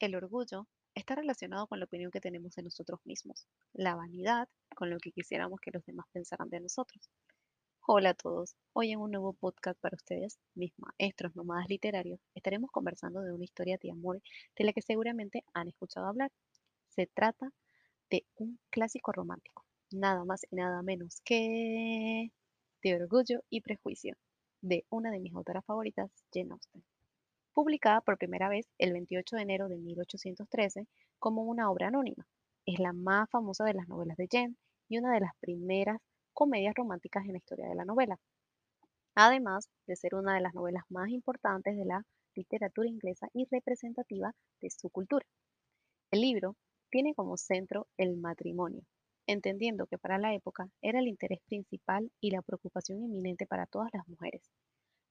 El orgullo está relacionado con la opinión que tenemos de nosotros mismos, la vanidad con lo que quisiéramos que los demás pensaran de nosotros. Hola a todos, hoy en un nuevo podcast para ustedes, mis maestros nómadas literarios, estaremos conversando de una historia de amor de la que seguramente han escuchado hablar. Se trata de un clásico romántico, nada más y nada menos que de Orgullo y Prejuicio, de una de mis autoras favoritas, Jane Austen publicada por primera vez el 28 de enero de 1813 como una obra anónima. Es la más famosa de las novelas de Jane y una de las primeras comedias románticas en la historia de la novela, además de ser una de las novelas más importantes de la literatura inglesa y representativa de su cultura. El libro tiene como centro el matrimonio, entendiendo que para la época era el interés principal y la preocupación inminente para todas las mujeres.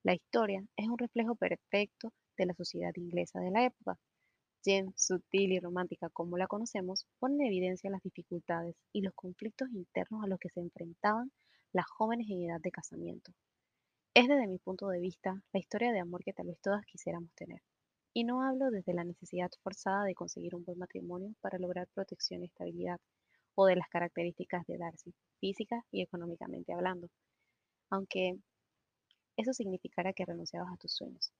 La historia es un reflejo perfecto de la sociedad inglesa de la época. Jen, sutil y romántica como la conocemos, pone en evidencia las dificultades y los conflictos internos a los que se enfrentaban las jóvenes en edad de casamiento. Es desde mi punto de vista la historia de amor que tal vez todas quisiéramos tener. Y no hablo desde la necesidad forzada de conseguir un buen matrimonio para lograr protección y estabilidad, o de las características de Darcy, física y económicamente hablando. Aunque eso significará que renunciabas a tus sueños.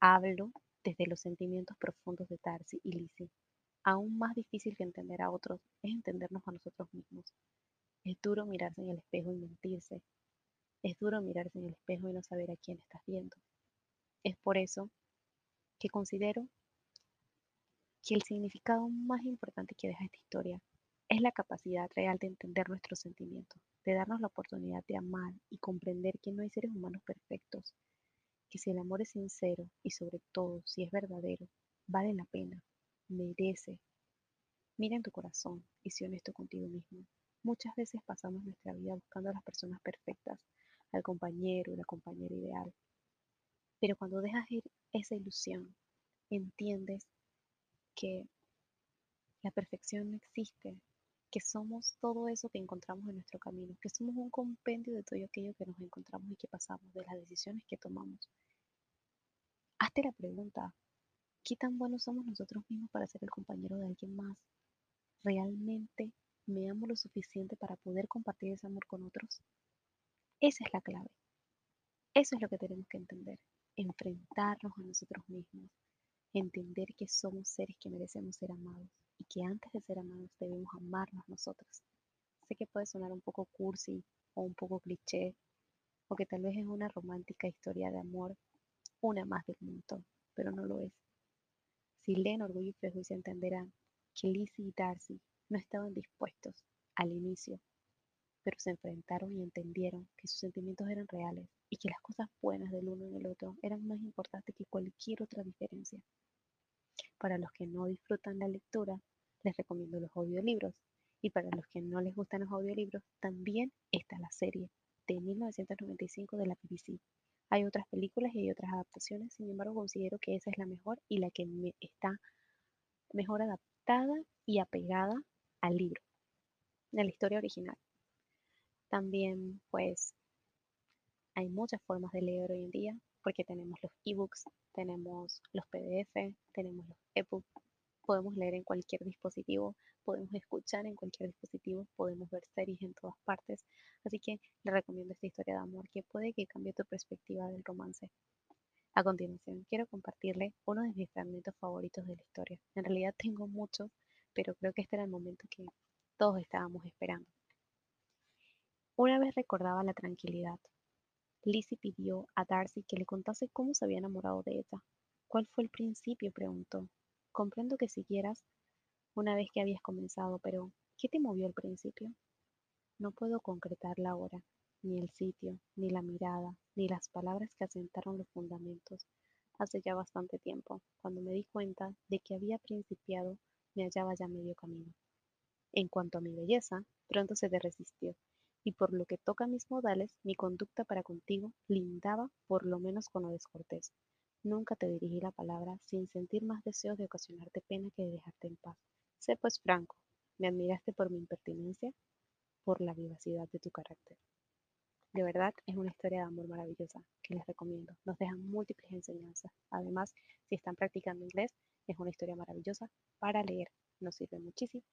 Hablo desde los sentimientos profundos de Darcy y Lizzie. Aún más difícil que entender a otros es entendernos a nosotros mismos. Es duro mirarse en el espejo y mentirse. Es duro mirarse en el espejo y no saber a quién estás viendo. Es por eso que considero que el significado más importante que deja esta historia es la capacidad real de entender nuestros sentimientos, de darnos la oportunidad de amar y comprender que no hay seres humanos perfectos, que si el amor es sincero y sobre todo si es verdadero, vale la pena, merece. Mira en tu corazón y sé honesto contigo mismo. Muchas veces pasamos nuestra vida buscando a las personas perfectas, al compañero la compañera ideal. Pero cuando dejas ir esa ilusión, entiendes que la perfección no existe, que somos todo eso que encontramos en nuestro camino, que somos un compendio de todo aquello que nos encontramos y que pasamos, de las decisiones que tomamos. Hazte la pregunta, ¿qué tan buenos somos nosotros mismos para ser el compañero de alguien más? ¿Realmente me amo lo suficiente para poder compartir ese amor con otros? Esa es la clave. Eso es lo que tenemos que entender, enfrentarnos a nosotros mismos, entender que somos seres que merecemos ser amados que antes de ser amados debemos amarnos nosotros. Sé que puede sonar un poco cursi o un poco cliché, o que tal vez es una romántica historia de amor, una más del montón, pero no lo es. Si leen Orgullo y Prejuicio entenderán que Lizzie y Darcy no estaban dispuestos al inicio, pero se enfrentaron y entendieron que sus sentimientos eran reales y que las cosas buenas del uno en el otro eran más importantes que cualquier otra diferencia. Para los que no disfrutan la lectura, les recomiendo los audiolibros. Y para los que no les gustan los audiolibros, también está la serie de 1995 de la BBC. Hay otras películas y hay otras adaptaciones, sin embargo considero que esa es la mejor y la que está mejor adaptada y apegada al libro, de la historia original. También pues hay muchas formas de leer hoy en día, porque tenemos los ebooks, tenemos los PDF, tenemos los ebooks, podemos leer en cualquier dispositivo, podemos escuchar en cualquier dispositivo, podemos ver series en todas partes. Así que le recomiendo esta historia de amor que puede que cambie tu perspectiva del romance. A continuación, quiero compartirle uno de mis fragmentos favoritos de la historia. En realidad tengo muchos, pero creo que este era el momento que todos estábamos esperando. Una vez recordaba la tranquilidad, Lizzie pidió a Darcy que le contase cómo se había enamorado de ella. ¿Cuál fue el principio? preguntó. Comprendo que siguieras una vez que habías comenzado, pero ¿qué te movió al principio? No puedo concretar la hora, ni el sitio, ni la mirada, ni las palabras que asentaron los fundamentos. Hace ya bastante tiempo, cuando me di cuenta de que había principiado, me hallaba ya medio camino. En cuanto a mi belleza, pronto se te resistió, y por lo que toca a mis modales, mi conducta para contigo lindaba por lo menos con lo descortés. Nunca te dirigí la palabra sin sentir más deseos de ocasionarte pena que de dejarte en paz. Sé pues franco, ¿me admiraste por mi impertinencia? Por la vivacidad de tu carácter. De verdad, es una historia de amor maravillosa que les recomiendo. Nos dejan múltiples enseñanzas. Además, si están practicando inglés, es una historia maravillosa para leer. Nos sirve muchísimo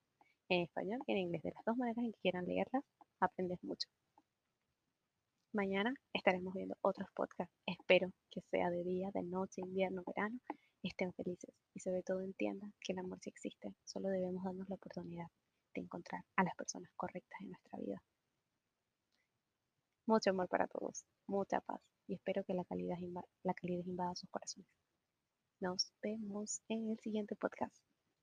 en español y en inglés. De las dos maneras en que quieran leerlas, aprendes mucho. Mañana estaremos viendo otros podcasts. Espero que sea de día, de noche, invierno, verano. Estén felices y sobre todo entiendan que el amor sí existe. Solo debemos darnos la oportunidad de encontrar a las personas correctas en nuestra vida. Mucho amor para todos, mucha paz y espero que la calidad, la calidad invada sus corazones. Nos vemos en el siguiente podcast.